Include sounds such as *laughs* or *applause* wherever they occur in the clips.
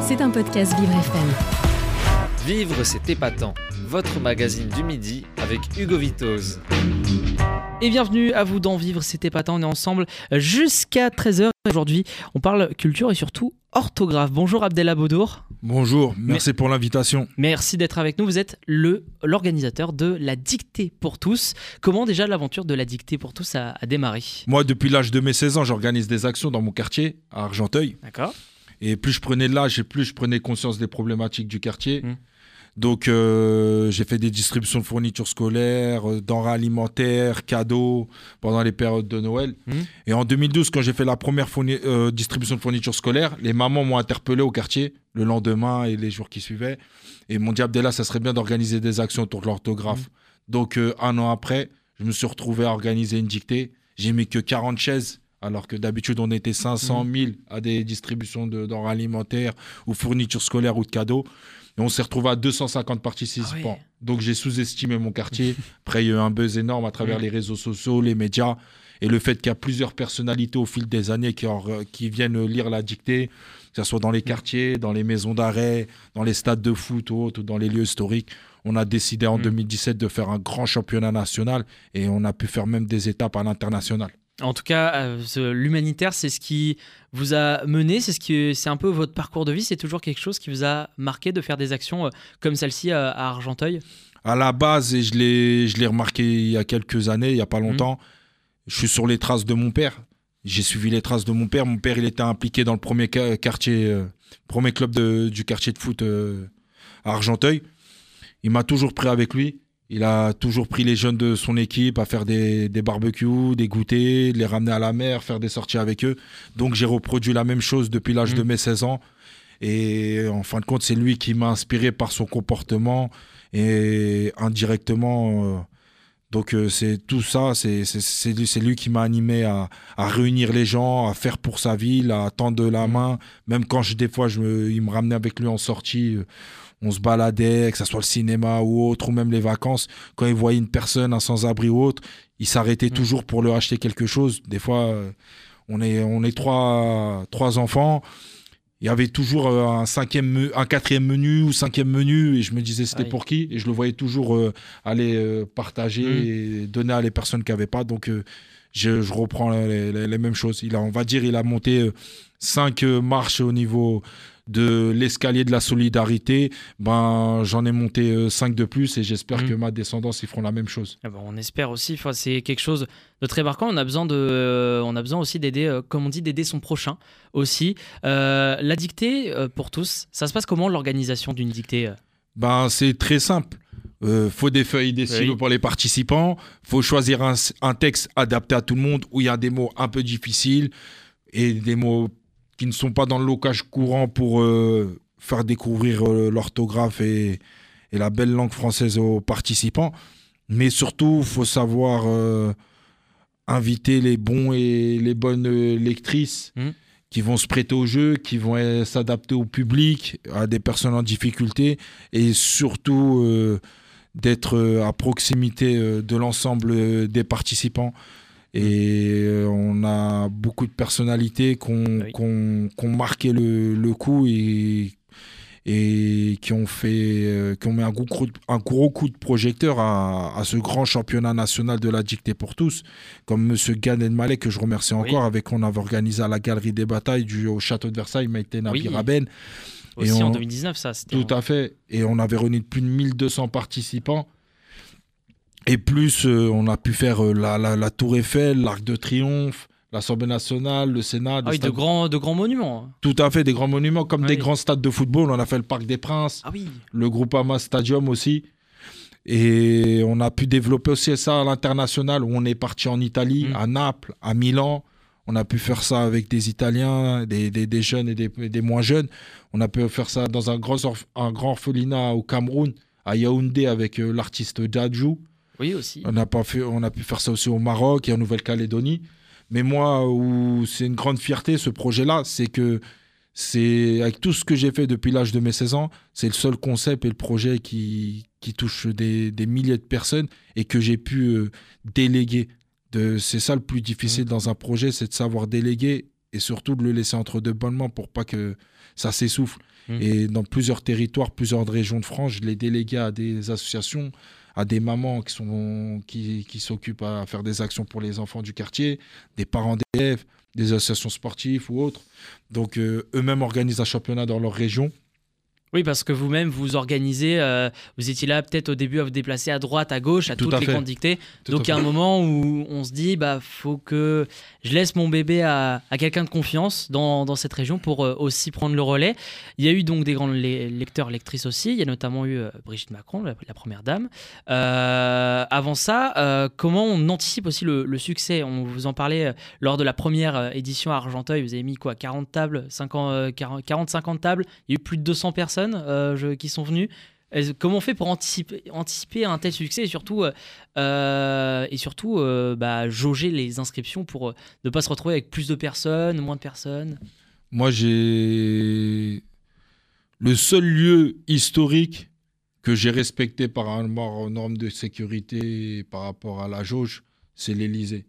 C'est un podcast Vivre FM. Vivre, c'est épatant. Votre magazine du midi avec Hugo Vitoz. Et bienvenue à vous dans Vivre, c'est épatant. On est ensemble jusqu'à 13h. Aujourd'hui, on parle culture et surtout orthographe. Bonjour Abdella Baudour. Bonjour, merci pour l'invitation. Merci d'être avec nous. Vous êtes le l'organisateur de la dictée pour tous. Comment déjà l'aventure de la dictée pour tous a, a démarré? Moi, depuis l'âge de mes 16 ans, j'organise des actions dans mon quartier, à Argenteuil. D'accord. Et plus je prenais de l'âge et plus je prenais conscience des problématiques du quartier. Mm. Donc, euh, j'ai fait des distributions de fournitures scolaires, euh, denrées alimentaires, cadeaux pendant les périodes de Noël. Mm. Et en 2012, quand j'ai fait la première euh, distribution de fournitures scolaires, les mamans m'ont interpellé au quartier le lendemain et les jours qui suivaient. Et m'ont dit, Abdella, ça serait bien d'organiser des actions autour de l'orthographe. Donc, euh, un an après, je me suis retrouvé à organiser une dictée. J'ai mis que 40 chaises. Alors que d'habitude, on était 500 000 à des distributions de denrées alimentaires ou fournitures scolaires ou de cadeaux. Et on s'est retrouvé à 250 participants. Ah. Donc j'ai sous-estimé mon quartier. *laughs* Après, il y a eu un buzz énorme à travers Mm. les réseaux sociaux, les médias. Et le fait qu'il y a plusieurs personnalités au fil des années qui, en- qui viennent lire la dictée, que ce soit dans les quartiers, dans les maisons d'arrêt, dans les stades de foot ou autres, ou dans les lieux historiques, on a décidé en Mm. 2017 de faire un grand championnat national et on a pu faire même des étapes à l'international. En tout cas, euh, l'humanitaire, c'est ce qui vous a mené, c'est ce qui, c'est un peu votre parcours de vie. C'est toujours quelque chose qui vous a marqué de faire des actions euh, comme celle-ci à, à Argenteuil? À la base, et je l'ai, je l'ai remarqué il y a quelques années, il n'y a pas longtemps, je suis sur les traces de mon père. J'ai suivi les traces de mon père. Mon père, il était impliqué dans le premier quartier, euh, premier club de- du quartier de foot euh, à Argenteuil. Il m'a toujours pris avec lui. Il a toujours pris les jeunes de son équipe à faire des, des barbecues, des goûters, les ramener à la mer, faire des sorties avec eux. Donc j'ai reproduit la même chose depuis l'âge de mes 16 ans. Et en fin de compte, c'est lui qui m'a inspiré par son comportement et indirectement. euh, donc euh, c'est tout ça, c'est lui, qui m'a animé à, à réunir les gens, à faire pour sa ville, à tendre la main. Même quand je, des fois je me- il me ramenait avec lui en sortie, euh, on se baladait, que ce soit le cinéma ou autre, ou même les vacances. Quand il voyait une personne, un sans-abri ou autre, il s'arrêtait toujours pour leur acheter quelque chose. Des fois, euh, on est, on est trois, trois enfants. Il y avait toujours euh, un cinquième, me- un quatrième menu ou cinquième menu, et je me disais c'était Oui. pour qui, et je le voyais toujours euh, aller euh, partager Mm. et donner à les personnes qui n'avaient pas. Donc euh, je, je reprends les, les- les mêmes choses. Il a, on va dire, il a monté cinq marches au niveau de l'escalier de la solidarité. Ben j'en ai monté euh, cinq de plus, et j'espère Mm. que ma descendance ils feront la même chose. Ah bon, on espère aussi. Enfin, c'est quelque chose de très marquant. On a besoin de, euh, on a besoin aussi d'aider, euh, comme on dit, d'aider son prochain aussi. Euh, la dictée euh, pour tous, ça se passe comment l'organisation d'une dictée euh? Ben, c'est très simple. Euh, faut des feuilles, des stylos Oui. pour les participants. faut choisir un, un texte adapté à tout le monde où il y a des mots un peu difficiles et des mots qui ne sont pas dans le locage courant pour euh, faire découvrir euh, l'orthographe et, et la belle langue française aux participants. Mais surtout, faut savoir euh, inviter les bons et les bonnes lectrices Mhm. qui vont se prêter au jeu, qui vont s'adapter au public, à des personnes en difficulté, et surtout d'être à proximité de l'ensemble des participants. Et euh, on a beaucoup de personnalités qui ont, Oui. marqué le, le coup et, et qui ont fait, euh, qui ont mis un gros, coup de- un gros coup de projecteur à, à ce grand championnat national de la dictée pour tous, comme Monsieur Gad Malek que je remercie Oui. encore, avec qu'on avait organisé à la Galerie des Batailles du, au château de Versailles, Maïté Oui. Raben. Et aussi en on- 2019, ça. Tout à fait. Et on avait réuni plus de 1200 participants. Et plus, euh, on a pu faire euh, la, la- la Tour Eiffel, l'Arc de Triomphe, l'Assemblée nationale, le Sénat. Ah oui, de grands, de grands monuments. Tout à fait, des grands monuments, comme Ah des grands stades de football. On a fait le Parc des Princes, Ah oui. le Groupama Stadium aussi. Et on a pu développer aussi ça à l'international, où on est parti en Italie, Mm. à Naples, à Milan. On a pu faire ça avec des Italiens, des, des- des jeunes et des, des moins jeunes. On a pu faire ça dans un grand, un grand orphelinat au Cameroun, à Yaoundé, avec euh, l'artiste Djadjou. Oui, aussi. On a, pas fait, on a pu faire ça aussi au Maroc et en Nouvelle-Calédonie. Mais moi, où c'est une grande fierté, ce projet-là, c'est que c'est avec tout ce que j'ai fait depuis l'âge de mes 16 ans, c'est le seul concept et le projet qui, qui touche des, des milliers de personnes et que j'ai pu euh, déléguer. De, c'est ça le plus difficile dans un projet, c'est de savoir déléguer et surtout de le laisser entre deux bonnes mains pour pas que ça s'essouffle. Mhm. Et dans plusieurs territoires, plusieurs régions de France, je l'ai délégué à des associations, à des mamans qui sont qui, qui s'occupent à faire des actions pour les enfants du quartier, des parents d'élèves, des associations sportives ou autres. Donc euh, eux-mêmes organisent un championnat dans leur région. Oui, parce que vous-même, vous organisez, euh, vous étiez là peut-être au début à vous déplacer à droite, à gauche, à Tout toutes à les fait. grandes dictées. Tout Donc il y a un moment où on se dit, bah faut que je laisse mon bébé à, à quelqu'un de confiance dans, dans cette région pour euh, aussi prendre le relais. Il y a eu donc des grands le- lecteurs, lectrices aussi. Il y a notamment eu euh, Brigitte Macron, la, la première dame. Avant ça, comment on anticipe aussi le, le succès? On vous en parlait lors de la première édition à Argenteuil. Vous avez mis quoi? 40 tables, 50, euh, 40, 40-50 tables. Il y a eu plus de 200 personnes euh, je- qui sont venues. Comment on fait pour anticiper, anticiper un tel succès et surtout, euh, et surtout euh, bah, jauger les inscriptions pour ne pas se retrouver avec plus de personnes, moins de personnes? Moi, j'ai le seul lieu historique que j'ai respecté par rapport aux normes de sécurité et par rapport à la jauge, c'est l'Élysée.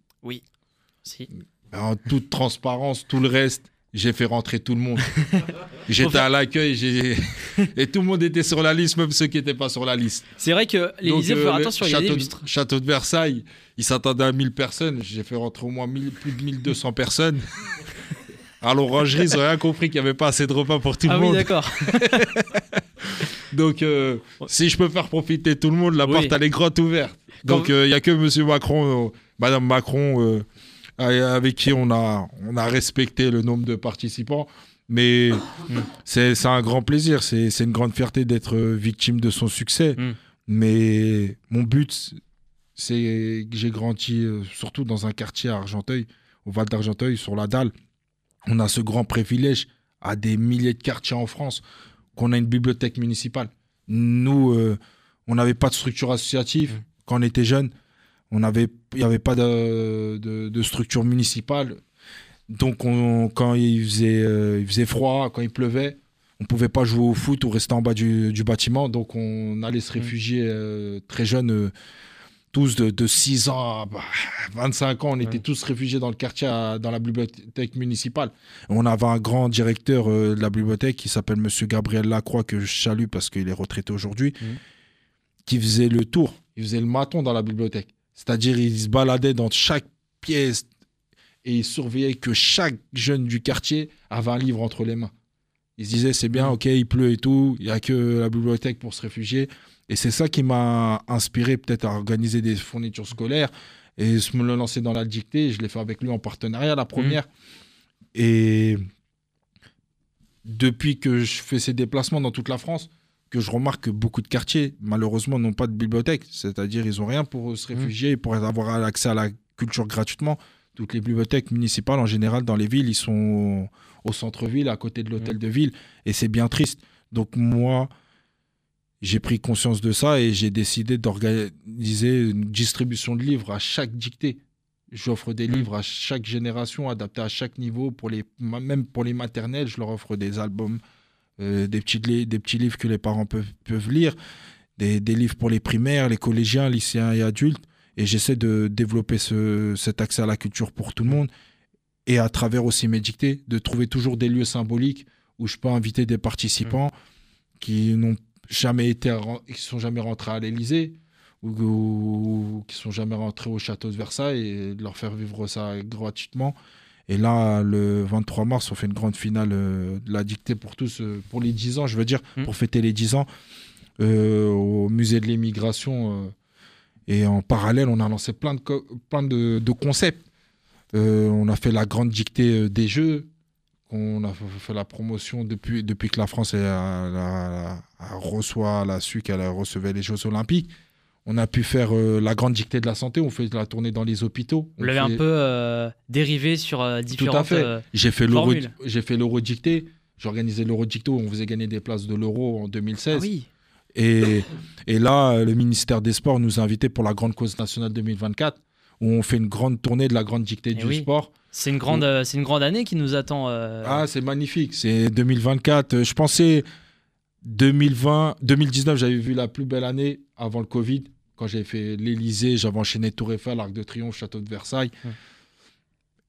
Si. En toute transparence, tout le reste, j'ai fait rentrer tout le monde. *laughs* J'étais à l'accueil et tout le monde était sur la liste, même ceux qui n'étaient pas sur la liste. C'est vrai que l'Élysée, faut euh, faire le attention, il y a des château, de, lustres. château de Versailles, il s'attendait à 1000 personnes. J'ai fait rentrer au moins 1000 plus de 1200 personnes. À l'orangerie, ils n'ont rien compris qu'il n'y avait pas assez de repas pour tout Ah le oui, monde. d'accord. *laughs* Donc, euh, si je peux faire profiter tout le monde, la Oui. porte, elle est grande ouverte. Donc, Quand- il n'y a que M. Macron, euh, Madame Macron, euh, avec qui on a, on a respecté le nombre de participants. Mais c'est c'est un grand plaisir, c'est une grande fierté d'être victime de son succès. Mm. Mais mon but, c'est que j'ai grandi euh, surtout dans un quartier à Argenteuil, au Val d'Argenteuil, sur la Dalle. On a ce grand privilège à des milliers de quartiers en France qu'on a une bibliothèque municipale. Nous, euh, on n'avait pas de structure associative Mm. quand on était jeune. On avait, il n'y avait pas de, de- de structure municipale. Donc, on- quand il faisait, euh, il faisait froid, quand il pleuvait, on pouvait pas jouer au foot ou rester en bas du, du bâtiment. Donc, on allait se réfugier euh, très jeunes, euh, tous de, de 6 ans à bah, 25 ans. On était Ouais. tous réfugiés dans le quartier, à- dans la bibliothèque municipale. On avait un grand directeur de la bibliothèque qui s'appelle Monsieur Gabriel Lacroix, que je salue parce qu'il est retraité aujourd'hui, Mhm. qui faisait le tour. Il faisait le maton dans la bibliothèque. C'est-à-dire, il se baladait dans chaque pièce et il surveillait que chaque jeune du quartier avait un livre entre les mains. Il se disait, c'est bien, Mhm. ok, il pleut et tout, il n'y a que la bibliothèque pour se réfugier. Et c'est ça qui m'a inspiré peut-être à organiser des fournitures scolaires et me le lancer dans la dictée. Je l'ai fait avec lui en partenariat, la première. Et depuis que je fais ces déplacements dans toute la France, que je remarque que beaucoup de quartiers, malheureusement, n'ont pas de bibliothèque. C'est-à-dire, ils n'ont rien pour se réfugier et pour avoir accès à la culture gratuitement. Toutes les bibliothèques municipales, en général, dans les villes, ils sont au centre-ville, à côté de l'hôtel de ville. Et c'est bien triste. Donc, moi, j'ai pris conscience de ça et j'ai décidé d'organiser une distribution de livres à chaque dictée. J'offre des Mm. livres à chaque génération, adaptés à chaque niveau. Pour les, même pour les maternelles, je leur offre des albums, euh, des, petits, des petits livres que les parents peuvent, peuvent lire, des, des livres pour les primaires, les collégiens, lycéens et adultes. Et j'essaie de développer ce- cet accès à la culture pour tout le monde. Et à travers aussi mes dictées, de trouver toujours des lieux symboliques où je peux inviter des participants qui n'ont jamais été, qui sont jamais rentrés à l'Élysée ou, ou qui sont jamais rentrés au château de Versailles et de leur faire vivre ça gratuitement. Et là, le 23 mars, on fait une grande finale euh, de la dictée pour tous, euh, pour les 10 ans, je veux dire, Mm. pour fêter les 10 ans, euh, au musée de l'immigration. et en parallèle, on a lancé plein de, plein de, de concepts. On a fait la grande dictée des Jeux. On a fait la promotion depuis, depuis que la France elle, elle, elle reçoit, elle a su qu'elle recevait les Jeux Olympiques. On a pu faire euh, la grande dictée de la santé. On fait la tournée dans les hôpitaux. Vous On l'avez un peu euh, dérivé sur euh, différentes. euh, J'ai fait formule. j'ai fait l'euro dicté. J'ai organisé l'euro dicto. On faisait gagner des places de l'euro en 2016. Ah oui. Et, et là, le ministère des Sports nous a invités pour la grande cause nationale 2024, où on fait une grande tournée de la grande dictée Eh du oui. sport. C'est une grande, euh, c'est une grande année qui nous attend. euh, Ah, c'est magnifique. C'est 2024. Euh, Je pensais 2020, 2019, j'avais vu la plus belle année avant le Covid. Quand j'avais fait l'Elysée, j'avais enchaîné Tour Eiffel, Arc de Triomphe, Château de Versailles. Ouais.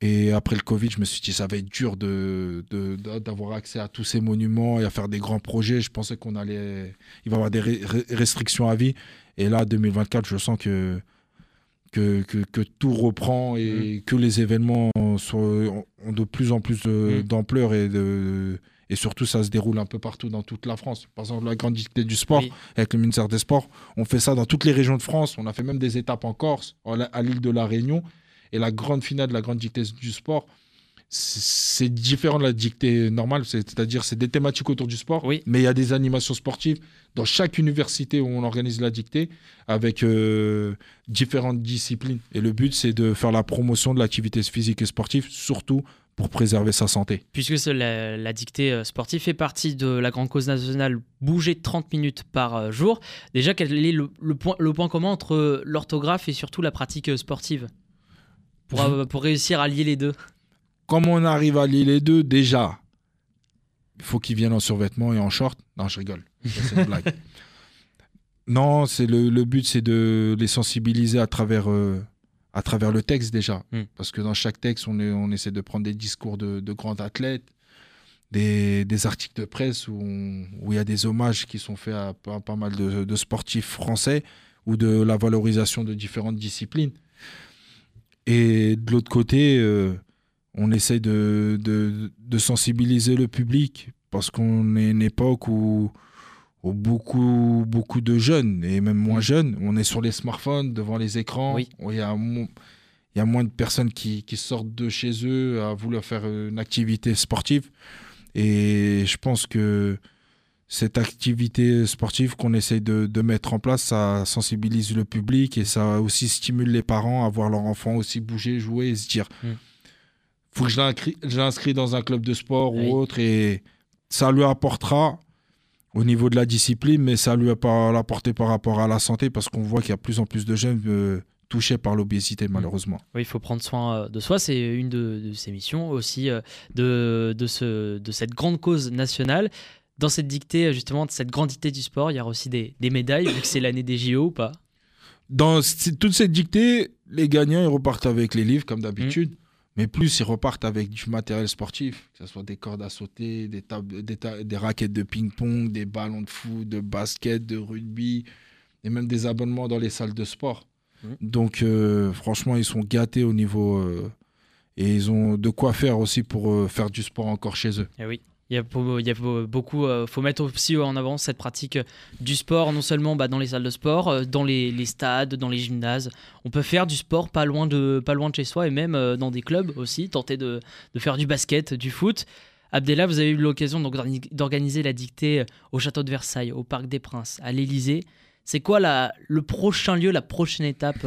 Et après le Covid, je me suis dit, ça va être dur de, de- de- d'avoir accès à tous ces monuments et à faire des grands projets. Je pensais qu'on allait. Il va y avoir des ré- restrictions à vie. Et là, 2024, je sens que, que, que, que tout reprend et que les événements sont, ont de plus en plus Mm. d'ampleur et, de, et surtout, ça se déroule un peu partout dans toute la France. Par exemple, la grande dictée du sport, Oui. avec le ministère des Sports, on fait ça dans toutes les régions de France. On a fait même des étapes en Corse, à l'île de la Réunion. Et la grande finale de la grande dictée du sport, c'est différent de la dictée normale, c'est- c'est-à-dire c'est des thématiques autour du sport, Oui. mais il y a des animations sportives dans chaque université où on organise la dictée avec euh, différentes disciplines. Et le but, c'est de faire la promotion de l'activité physique et sportive, surtout pour préserver sa santé. Puisque la, la dictée euh, sportive fait partie de la grande cause nationale bouger 30 minutes par euh, jour, déjà quel est le, le point, le point commun entre l'orthographe et surtout la pratique euh, sportive? Pour, euh, pour réussir à lier les deux Comment on arrive à lier les deux Déjà, il faut qu'ils viennent en survêtement et en short. Non, je rigole. C'est une blague. *laughs* Non, c'est le, le but, c'est de les sensibiliser à travers, euh, à travers le texte déjà. Mm. Parce que dans chaque texte, on, est, on essaie de prendre des discours de, de grands athlètes, des, des articles de presse où il y a des hommages qui sont faits à pas, pas mal de, de sportifs français ou de la valorisation de différentes disciplines. Et de l'autre côté, euh, on essaie de, de, de sensibiliser le public parce qu'on est une époque où, beaucoup, beaucoup de jeunes, et même moins Mm. jeunes, on est sur les smartphones, devant les écrans. Oui. Il y a, y moins de personnes qui, qui sortent de chez eux à vouloir faire une activité sportive. Et je pense que cette activité sportive qu'on essaye de, de mettre en place, ça sensibilise le public et ça aussi stimule les parents à voir leur enfant aussi bouger, jouer et se dire Mm. faut que je l'inscris dans un club de sport Oui. ou autre et ça lui apportera au niveau de la discipline, mais ça lui a pas l'apporter par rapport à la santé parce qu'on voit qu'il y a de plus en plus de jeunes euh, touchés par l'obésité malheureusement. Oui, il faut prendre soin euh, de soi, c'est une de, de ses missions aussi euh, de, de, ce, de cette grande cause nationale. Dans cette dictée, justement, de cette grande dictée du sport, il y aura aussi des, des médailles, vu que c'est l'année des JO ou pas? Dans toute cette dictée, les gagnants ils repartent avec les livres comme d'habitude, mais plus ils repartent avec du matériel sportif, que ce soit des cordes à sauter, des, tables, des, ta- des raquettes de ping-pong, des ballons de foot, de basket, de rugby, et même des abonnements dans les salles de sport. Donc euh, franchement, ils sont gâtés au niveau... euh, et ils ont de quoi faire aussi pour euh, faire du sport encore chez eux. Eh oui. Il y a, beaucoup, euh, faut mettre aussi en avant cette pratique du sport, non seulement bah, dans les salles de sport, euh, dans les, stades, dans les gymnases. On peut faire du sport pas loin de, pas loin de chez soi et même euh, dans des clubs aussi, tenter de, faire du basket, du foot. Abdella, vous avez eu l'occasion d'organiser la dictée au château de Versailles, au Parc des Princes, à l'Élysée. C'est quoi la, le prochain lieu, la prochaine étape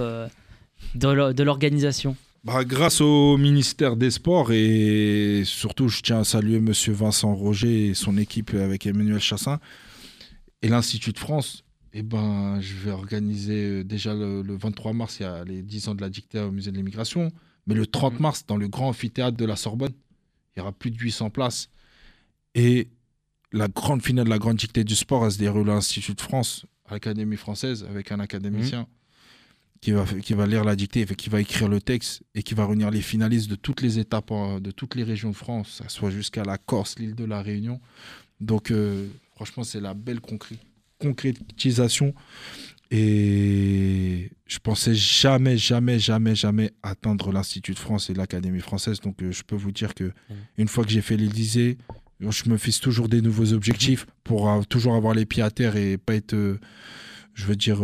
de l'organisation? Bah, grâce au ministère des Sports et surtout, je tiens à saluer Monsieur Vincent Roger et son équipe avec Emmanuel Chassin et l'Institut de France. Eh ben, je vais organiser euh, déjà le, le 23 mars, il y a les 10 ans de la dictée au musée de l'immigration, mais le 30 Mhm. mars, dans le grand amphithéâtre de la Sorbonne, il y aura plus de 800 places. Et la grande finale de la grande dictée du sport, elle se déroule à l'Institut de France, à l'Académie française, avec un académicien qui, va, qui va lire la dictée, qui va écrire le texte et qui va réunir les finalistes de toutes les étapes, en- de toutes les régions de France, que soit jusqu'à la Corse, l'île de la Réunion. Donc, euh, franchement, c'est la belle concré- concrétisation. Et je pensais jamais, jamais, jamais, jamais atteindre l'Institut de France et l'Académie française. Donc, euh, je peux vous dire que une fois que j'ai fait l'Élysée, je me fixe toujours des nouveaux objectifs pour euh, toujours avoir les pieds à terre et pas être, euh, je veux dire,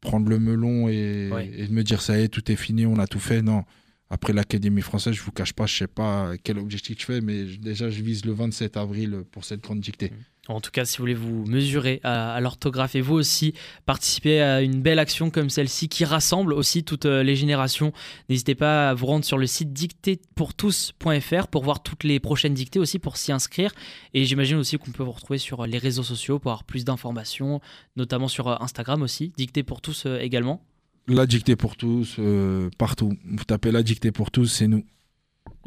prendre le melon et, Ouais. et me dire ça y est, tout est fini, on a tout fait. Non. Après l'Académie française, je vous cache pas, je sais pas quel objectif je fais, mais déjà, je vise le 27 avril pour cette grande dictée. En tout cas, si vous voulez vous mesurer à, l'orthographe et vous aussi participer à une belle action comme celle-ci qui rassemble aussi toutes euh, les générations, n'hésitez pas à vous rendre sur le site dictépourtous.fr pour voir toutes les prochaines dictées aussi pour s'y inscrire. Et j'imagine aussi qu'on peut vous retrouver sur les réseaux sociaux pour avoir plus d'informations, notamment sur euh, Instagram aussi, Dictée pour tous euh, également. La dictée pour tous, euh, partout. Vous tapez la dictée pour tous, c'est nous.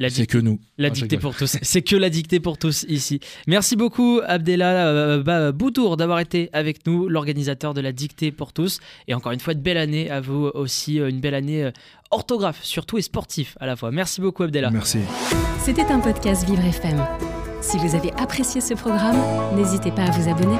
C'est que nous. La Ah, dictée pour tous. C'est que la dictée pour tous ici. Merci beaucoup Abdella euh, bah, Boutour d'avoir été avec nous, l'organisateur de la dictée pour tous. Et encore une fois, de belle année à vous aussi, euh, une belle année euh, orthographe surtout et sportif à la fois. Merci beaucoup Abdella. Merci. C'était un podcast Vivre FM. Si vous avez apprécié ce programme, n'hésitez pas à vous abonner.